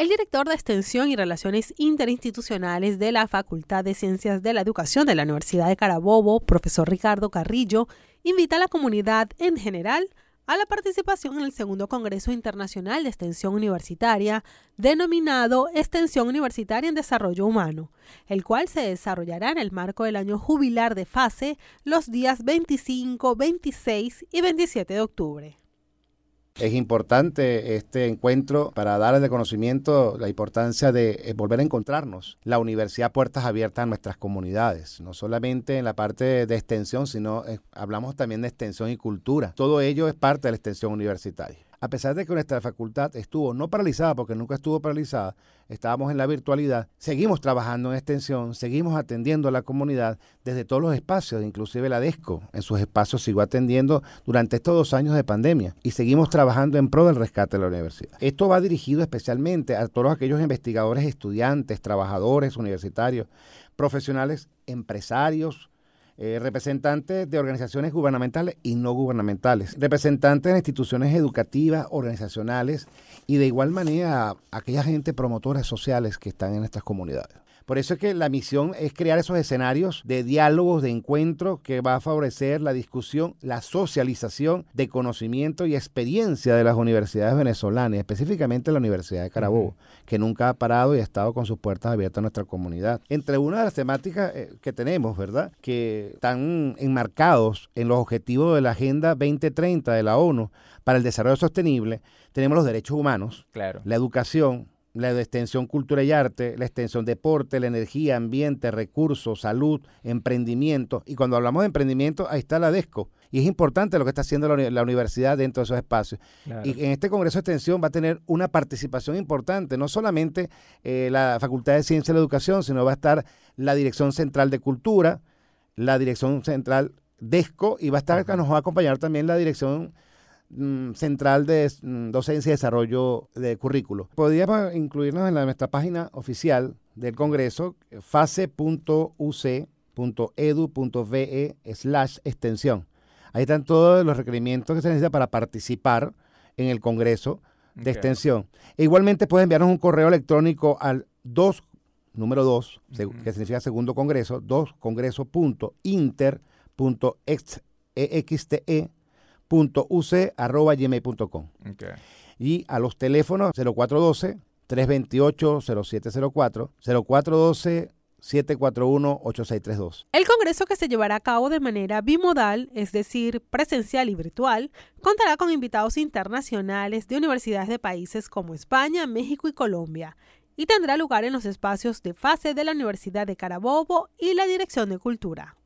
El director de Extensión y Relaciones Interinstitucionales de la Facultad de Ciencias de la Educación de la Universidad de Carabobo, profesor Ricardo Carrillo, invita a la comunidad en general a la participación en el segundo Congreso Internacional de Extensión Universitaria, denominado Extensión Universitaria en Desarrollo Humano, el cual se desarrollará en el marco del año jubilar de fase los días 25, 26 y 27 de octubre. Es importante este encuentro para darles de conocimiento la importancia de eh, volver a encontrarnos. La universidad puertas abiertas a nuestras comunidades, no solamente en la parte de extensión, sino eh, hablamos también de extensión y cultura. Todo ello es parte de la extensión universitaria a pesar de que nuestra facultad estuvo no paralizada, porque nunca estuvo paralizada, estábamos en la virtualidad, seguimos trabajando en extensión, seguimos atendiendo a la comunidad desde todos los espacios, inclusive la DESCO en sus espacios siguió atendiendo durante estos dos años de pandemia y seguimos trabajando en pro del rescate de la universidad. Esto va dirigido especialmente a todos aquellos investigadores, estudiantes, trabajadores universitarios, profesionales, empresarios, eh, representantes de organizaciones gubernamentales y no gubernamentales, representantes de instituciones educativas, organizacionales y de igual manera aquella gente promotores sociales que están en estas comunidades. Por eso es que la misión es crear esos escenarios de diálogos, de encuentros que va a favorecer la discusión, la socialización de conocimiento y experiencia de las universidades venezolanas, específicamente la Universidad de Carabobo, que nunca ha parado y ha estado con sus puertas abiertas a nuestra comunidad. Entre una de las temáticas eh, que tenemos, ¿verdad? Que están enmarcados en los objetivos de la Agenda 2030 de la ONU para el desarrollo sostenible, tenemos los derechos humanos, la educación, la extensión cultura y arte, la extensión deporte, la energía, ambiente, recursos, salud, emprendimiento. Y cuando hablamos de emprendimiento, ahí está la DESCO. Y es importante lo que está haciendo la, universidad dentro de esos espacios. Y en este Congreso de Extensión va a tener una participación importante, no solamente eh, la Facultad de Ciencia y la Educación, sino va a estar la Dirección Central de Cultura, la Dirección Central DESCO, y va a estar, nos va a acompañar también la Dirección central de mm, Docencia y Desarrollo de Currículo. Podríamos incluirnos en nuestra página oficial del Congreso, fase.uc.edu.ve slash extensión. Ahí están todos los requerimientos que se necesitan para participar en el Congreso de extensión. E igualmente pueden enviarnos un correo electrónico al 2, número 2, que significa segundo congreso, 2 congreso.inter.exte uc.gmail.com. Y a los teléfonos 0412-328-0704, 0412-741-8632. El congreso que se llevará a cabo de manera bimodal, es decir, presencial y virtual, contará con invitados internacionales de universidades de países como España, México y Colombia y tendrá lugar en los espacios de fase de la Universidad de Carabobo y la Dirección de Cultura.